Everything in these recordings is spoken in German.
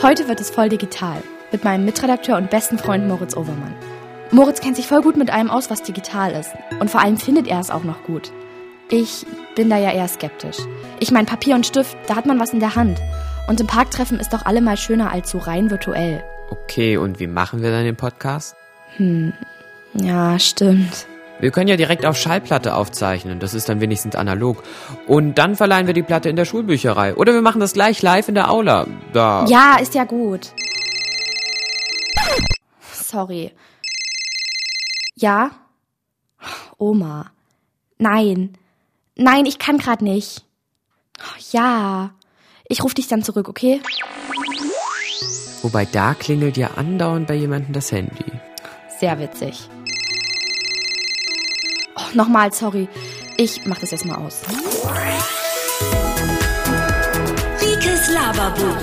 Heute wird es voll digital mit meinem Mitredakteur und besten Freund Moritz Overmann. Moritz kennt sich voll gut mit allem aus, was digital ist. Und vor allem findet er es auch noch gut. Ich bin da ja eher skeptisch. Ich meine, Papier und Stift, da hat man was in der Hand. Und im Parktreffen ist doch allemal schöner als so rein virtuell. Okay, und wie machen wir dann den Podcast? Hm, ja, stimmt. Wir können ja direkt auf Schallplatte aufzeichnen, das ist dann wenigstens analog. Und dann verleihen wir die Platte in der Schulbücherei. Oder wir machen das gleich live in der Aula. Da. Ja, ist ja gut. Sorry. Ja? Oma. Nein. Nein, ich kann grad nicht. Ja. Ich ruf dich dann zurück, okay? Wobei da klingelt ja andauernd bei jemandem das Handy. Sehr witzig. Oh, nochmal, sorry. Ich mach das jetzt mal aus. Rikes Laberbuch.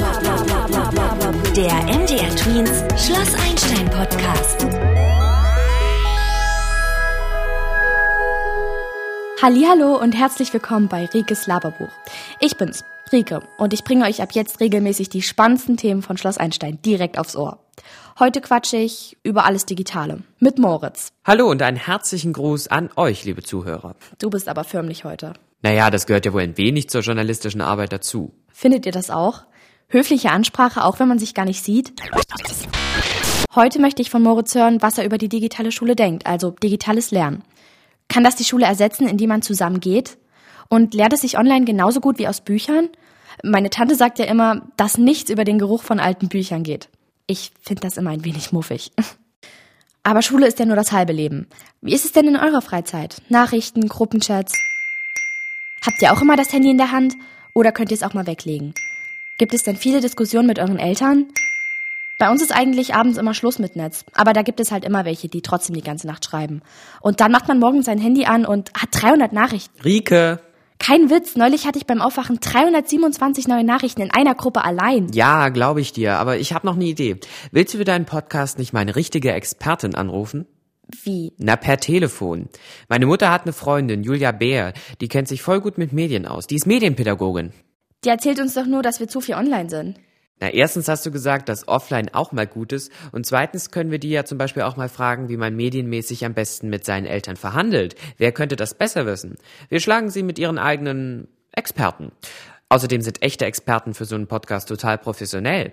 Der MDR Tweens Schloss Einstein Podcast. Hallo und herzlich willkommen bei Rikes Laberbuch. Ich bin's, Rike, und ich bringe euch ab jetzt regelmäßig die spannendsten Themen von Schloss Einstein direkt aufs Ohr. Heute quatsche ich über alles Digitale mit Moritz. Hallo und einen herzlichen Gruß an euch, liebe Zuhörer. Du bist aber förmlich heute. Naja, das gehört ja wohl ein wenig zur journalistischen Arbeit dazu. Findet ihr das auch? Höfliche Ansprache, auch wenn man sich gar nicht sieht? Heute möchte ich von Moritz hören, was er über die digitale Schule denkt, also digitales Lernen. Kann das die Schule ersetzen, indem man zusammen geht? Und lernt es sich online genauso gut wie aus Büchern? Meine Tante sagt ja immer, dass nichts über den Geruch von alten Büchern geht. Ich finde das immer ein wenig muffig. Aber Schule ist ja nur das halbe Leben. Wie ist es denn in eurer Freizeit? Nachrichten, Gruppenchats? Habt ihr auch immer das Handy in der Hand? Oder könnt ihr es auch mal weglegen? Gibt es denn viele Diskussionen mit euren Eltern? Bei uns ist eigentlich abends immer Schluss mit Netz, aber da gibt es halt immer welche, die trotzdem die ganze Nacht schreiben. Und dann macht man morgens sein Handy an und hat 300 Nachrichten. Rike! Kein Witz, neulich hatte ich beim Aufwachen 327 neue Nachrichten in einer Gruppe allein. Ja, glaube ich dir, aber ich habe noch eine Idee. Willst du für deinen Podcast nicht meine richtige Expertin anrufen? Wie? Na, per Telefon. Meine Mutter hat eine Freundin, Julia Bär, die kennt sich voll gut mit Medien aus. Die ist Medienpädagogin. Die erzählt uns doch nur, dass wir zu viel online sind. Na, erstens hast du gesagt, dass offline auch mal gut ist und zweitens können wir die ja zum Beispiel auch mal fragen, wie man medienmäßig am besten mit seinen Eltern verhandelt. Wer könnte das besser wissen? Wir schlagen sie mit ihren eigenen Experten. Außerdem sind echte Experten für so einen Podcast total professionell.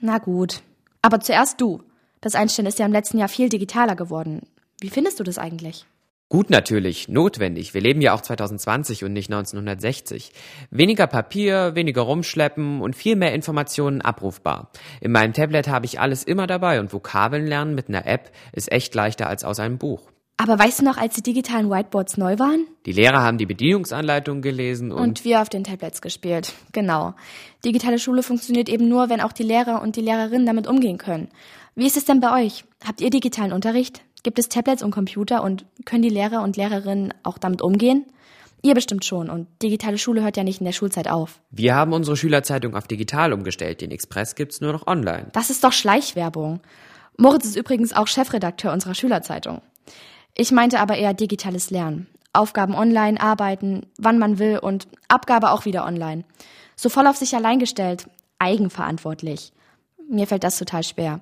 Na gut. Aber zuerst du. Das Einstellen ist ja im letzten Jahr viel digitaler geworden. Wie findest du das eigentlich? Gut natürlich, notwendig. Wir leben ja auch 2020 und nicht 1960. Weniger Papier, weniger rumschleppen und viel mehr Informationen abrufbar. In meinem Tablet habe ich alles immer dabei und Vokabeln lernen mit einer App ist echt leichter als aus einem Buch. Aber weißt du noch, als die digitalen Whiteboards neu waren? Die Lehrer haben die Bedienungsanleitung gelesen und, Und wir auf den Tablets gespielt. Genau. Digitale Schule funktioniert eben nur, wenn auch die Lehrer und die Lehrerinnen damit umgehen können. Wie ist es denn bei euch? Habt ihr digitalen Unterricht? Gibt es Tablets und Computer und können die Lehrer und Lehrerinnen auch damit umgehen? Ihr bestimmt schon und digitale Schule hört ja nicht in der Schulzeit auf. wir haben unsere Schülerzeitung auf digital umgestellt. Den Express gibt's nur noch online. Das ist doch Schleichwerbung. Moritz ist übrigens auch Chefredakteur unserer Schülerzeitung. Ich meinte aber eher digitales Lernen. Aufgaben online, arbeiten, wann man will und Abgabe auch wieder online. So voll auf sich allein gestellt, eigenverantwortlich. Mir fällt das total schwer.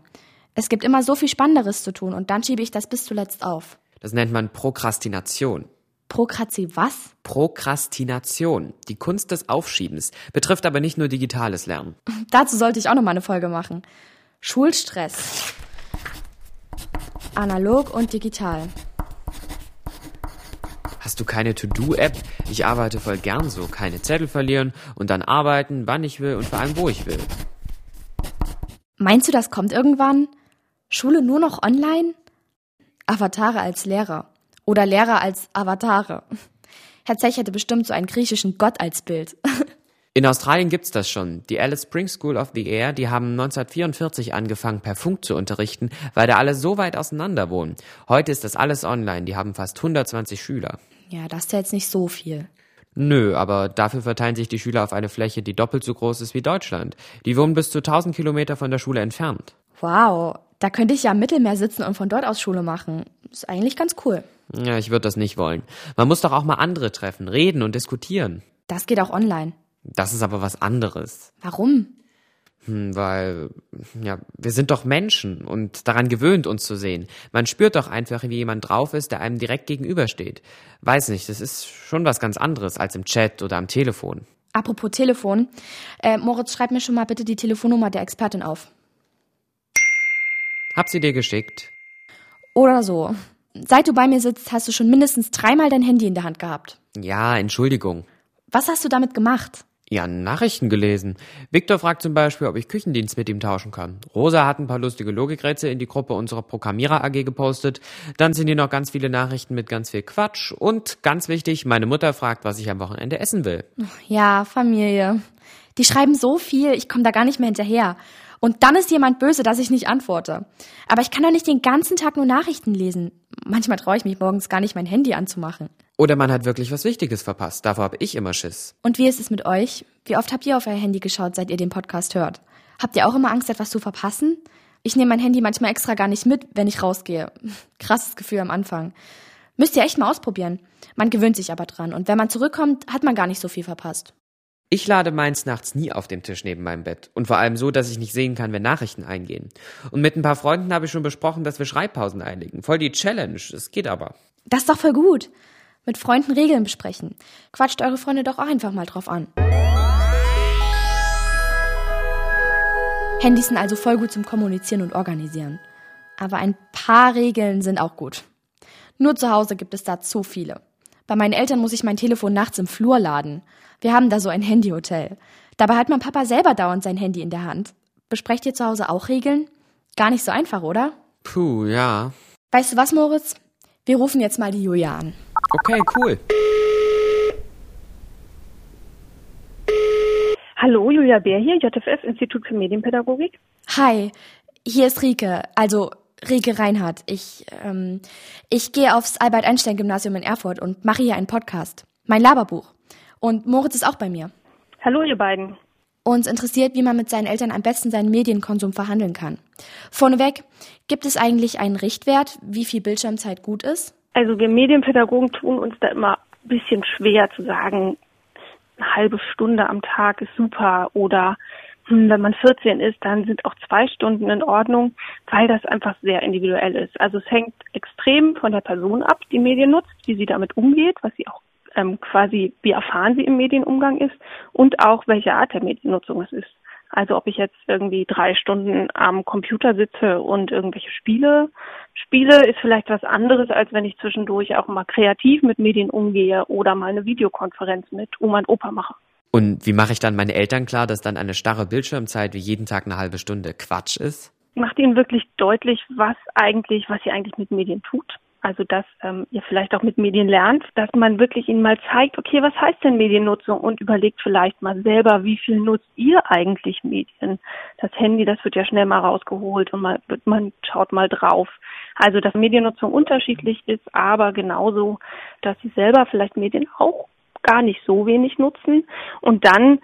Es gibt immer so viel Spannenderes zu tun und dann schiebe ich das bis zuletzt auf. Das nennt man Prokrastination. Prokrazi was? Prokrastination, die Kunst des Aufschiebens, betrifft aber nicht nur digitales Lernen. Dazu sollte ich auch noch mal eine Folge machen. Schulstress. Analog und digital. Hast du keine To-Do-App? Ich arbeite voll gern so. Keine Zettel verlieren und dann arbeiten, wann ich will und vor allem wo ich will. Meinst du, das kommt irgendwann? Schule nur noch online? Avatare als Lehrer. Oder Lehrer als Avatare. Herr Zech hätte bestimmt so einen griechischen Gott als Bild. In Australien gibt's das schon. Die Alice Spring School of the Air, die haben 1944 angefangen, per Funk zu unterrichten, weil da alle so weit auseinander wohnen. Heute ist das alles online. Die haben fast 120 Schüler. Ja, das ist ja jetzt nicht so viel. Nö, aber dafür verteilen sich die Schüler auf eine Fläche, die doppelt so groß ist wie Deutschland. Die wohnen bis zu 1000 Kilometer von der Schule entfernt. Wow, da könnte ich ja am Mittelmeer sitzen und von dort aus Schule machen. Ist eigentlich ganz cool. Ja, ich würde das nicht wollen. Man muss doch auch mal andere treffen, reden und diskutieren. Das geht auch online. Das ist aber was anderes. Warum? Hm, weil, ja, wir sind doch Menschen und daran gewöhnt, uns zu sehen. Man spürt doch einfach, wie jemand drauf ist, der einem direkt gegenübersteht. Weiß nicht, das ist schon was ganz anderes als im Chat oder am Telefon. Apropos Telefon, äh, Moritz, schreib mir schon mal bitte die Telefonnummer der Expertin auf. Hab sie dir geschickt. Oder so. Seit du bei mir sitzt, hast du schon mindestens dreimal dein Handy in der Hand gehabt. Ja, Entschuldigung. Was hast du damit gemacht? Ja, Nachrichten gelesen. Viktor fragt zum Beispiel, ob ich Küchendienst mit ihm tauschen kann. Rosa hat ein paar lustige Logikrätsel in die Gruppe unserer Programmierer AG gepostet. Dann sind hier noch ganz viele Nachrichten mit ganz viel Quatsch. Und ganz wichtig, meine Mutter fragt, was ich am Wochenende essen will. Ja, Familie. Die schreiben so viel, ich komme da gar nicht mehr hinterher. Und dann ist jemand böse, dass ich nicht antworte. Aber ich kann doch nicht den ganzen Tag nur Nachrichten lesen. Manchmal traue ich mich morgens gar nicht, mein Handy anzumachen. Oder man hat wirklich was Wichtiges verpasst. Davor habe ich immer Schiss. Und wie ist es mit euch? Wie oft habt ihr auf euer Handy geschaut, seit ihr den Podcast hört? Habt ihr auch immer Angst, etwas zu verpassen? Ich nehme mein Handy manchmal extra gar nicht mit, wenn ich rausgehe. Krasses Gefühl am Anfang. Müsst ihr echt mal ausprobieren. Man gewöhnt sich aber dran. Und wenn man zurückkommt, hat man gar nicht so viel verpasst. Ich lade meins nachts nie auf dem Tisch neben meinem Bett. Und vor allem so, dass ich nicht sehen kann, wenn Nachrichten eingehen. Und mit ein paar Freunden habe ich schon besprochen, dass wir Schreibpausen einlegen. Voll die Challenge. Es geht aber. Das ist doch voll gut. Mit Freunden Regeln besprechen. Quatscht eure Freunde doch auch einfach mal drauf an. Handys sind also voll gut zum Kommunizieren und Organisieren. Aber ein paar Regeln sind auch gut. Nur zu Hause gibt es da zu viele. Bei meinen Eltern muss ich mein Telefon nachts im Flur laden. Wir haben da so ein Handyhotel. Dabei hat mein Papa selber dauernd sein Handy in der Hand. Besprecht ihr zu Hause auch Regeln? Gar nicht so einfach, oder? Puh, ja. Weißt du was, Moritz? Wir rufen jetzt mal die Julia an. Okay, cool. Hallo, Julia Bär hier, JFS, Institut für Medienpädagogik. Hi, hier ist Rike, also Rike Reinhardt. Ich, ähm, ich gehe aufs Albert-Einstein-Gymnasium in Erfurt und mache hier einen Podcast. Mein Laberbuch. Und Moritz ist auch bei mir. Hallo, ihr beiden. Uns interessiert, wie man mit seinen Eltern am besten seinen Medienkonsum verhandeln kann. Vorneweg, gibt es eigentlich einen Richtwert, wie viel Bildschirmzeit gut ist? Also wir Medienpädagogen tun uns da immer ein bisschen schwer zu sagen, eine halbe Stunde am Tag ist super oder wenn man 14 ist, dann sind auch zwei Stunden in Ordnung, weil das einfach sehr individuell ist. Also es hängt extrem von der Person ab, die Medien nutzt, wie sie damit umgeht, was sie auch ähm, quasi, wie erfahren sie im Medienumgang ist und auch welche Art der Mediennutzung es ist. Also ob ich jetzt irgendwie drei Stunden am Computer sitze und irgendwelche Spiele spiele, ist vielleicht was anderes, als wenn ich zwischendurch auch mal kreativ mit Medien umgehe oder mal eine Videokonferenz mit Oma und Opa mache. Und wie mache ich dann meine Eltern klar, dass dann eine starre Bildschirmzeit wie jeden Tag eine halbe Stunde Quatsch ist? Macht ihnen wirklich deutlich, was eigentlich, was sie eigentlich mit Medien tut also dass ähm, ihr vielleicht auch mit Medien lernt, dass man wirklich ihnen mal zeigt, okay, was heißt denn Mediennutzung und überlegt vielleicht mal selber, wie viel nutzt ihr eigentlich Medien? Das Handy, das wird ja schnell mal rausgeholt und man, man schaut mal drauf. Also dass Mediennutzung unterschiedlich ist, aber genauso, dass sie selber vielleicht Medien auch gar nicht so wenig nutzen und dann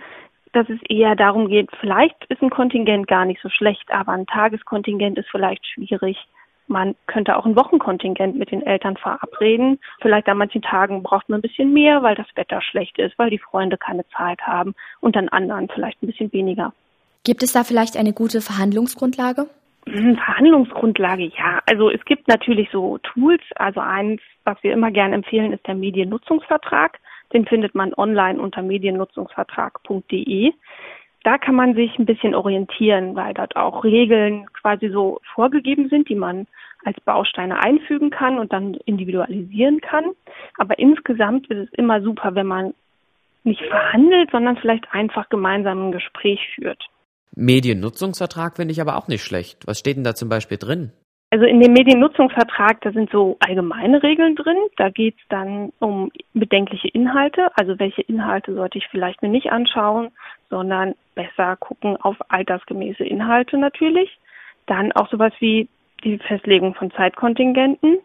dass es eher darum geht, vielleicht ist ein Kontingent gar nicht so schlecht, aber ein Tageskontingent ist vielleicht schwierig man könnte auch ein Wochenkontingent mit den Eltern verabreden. Vielleicht an manchen Tagen braucht man ein bisschen mehr, weil das Wetter schlecht ist, weil die Freunde keine Zeit haben und an anderen vielleicht ein bisschen weniger. Gibt es da vielleicht eine gute Verhandlungsgrundlage? Hm, Verhandlungsgrundlage, ja. Also es gibt natürlich so Tools. Also eins, was wir immer gerne empfehlen, ist der Mediennutzungsvertrag. Den findet man online unter mediennutzungsvertrag.de da kann man sich ein bisschen orientieren, weil dort auch Regeln quasi so vorgegeben sind, die man als Bausteine einfügen kann und dann individualisieren kann. Aber insgesamt ist es immer super, wenn man nicht verhandelt, sondern vielleicht einfach gemeinsam ein Gespräch führt. Mediennutzungsvertrag finde ich aber auch nicht schlecht. Was steht denn da zum Beispiel drin? Also in dem Mediennutzungsvertrag, da sind so allgemeine Regeln drin. Da geht es dann um bedenkliche Inhalte. Also welche Inhalte sollte ich vielleicht mir nicht anschauen, sondern besser gucken auf altersgemäße Inhalte natürlich. Dann auch sowas wie die Festlegung von Zeitkontingenten.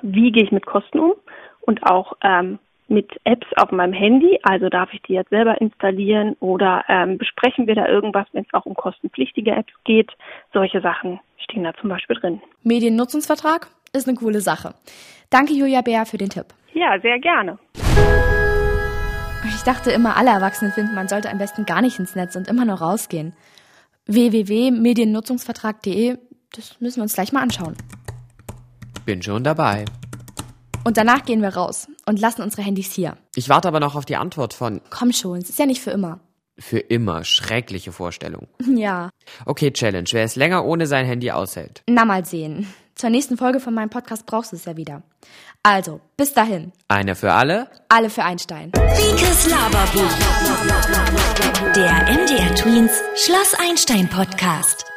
Wie gehe ich mit Kosten um? Und auch ähm, mit Apps auf meinem Handy, also darf ich die jetzt selber installieren oder ähm, besprechen wir da irgendwas, wenn es auch um kostenpflichtige Apps geht. Solche Sachen stehen da zum Beispiel drin. Mediennutzungsvertrag ist eine coole Sache. Danke Julia Bär für den Tipp. Ja, sehr gerne. Ich dachte immer, alle Erwachsenen finden, man sollte am besten gar nicht ins Netz und immer nur rausgehen. www.mediennutzungsvertrag.de. Das müssen wir uns gleich mal anschauen. Bin schon dabei. Und danach gehen wir raus und lassen unsere Handys hier. Ich warte aber noch auf die Antwort von Komm schon, es ist ja nicht für immer. für immer schreckliche Vorstellung. Ja, Okay, Challenge. Wer es länger ohne sein Handy aushält. na mal sehen. Zur nächsten Folge von meinem Podcast brauchst du es ja wieder. Also, bis dahin. Einer für alle? Alle für Einstein. Rikes Laberbuch. Der MDR Tweens Schloss Einstein Podcast.